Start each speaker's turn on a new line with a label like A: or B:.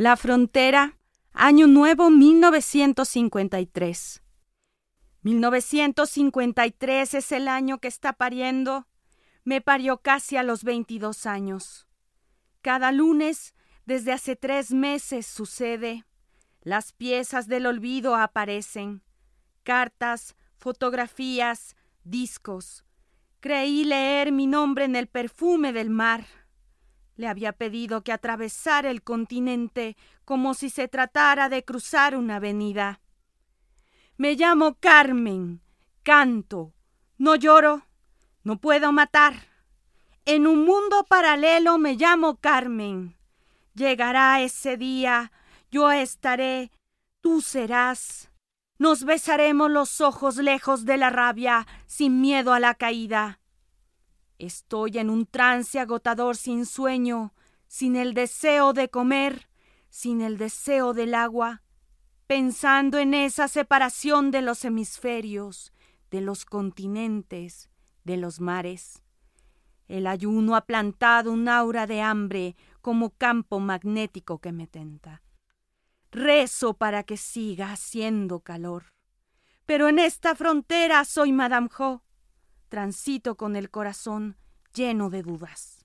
A: La frontera, año nuevo 1953. 1953 es el año que está pariendo. Me parió casi a los 22 años. Cada lunes, desde hace tres meses, sucede. Las piezas del olvido aparecen. Cartas, fotografías, discos. Creí leer mi nombre en el perfume del mar. Le había pedido que atravesara el continente como si se tratara de cruzar una avenida. Me llamo Carmen, canto, no lloro, no puedo matar. En un mundo paralelo me llamo Carmen. Llegará ese día, yo estaré, tú serás. Nos besaremos los ojos lejos de la rabia, sin miedo a la caída. Estoy en un trance agotador sin sueño, sin el deseo de comer, sin el deseo del agua, pensando en esa separación de los hemisferios, de los continentes, de los mares. El ayuno ha plantado un aura de hambre como campo magnético que me tenta. Rezo para que siga haciendo calor. Pero en esta frontera soy Madame Jo. Transito con el corazón lleno de dudas.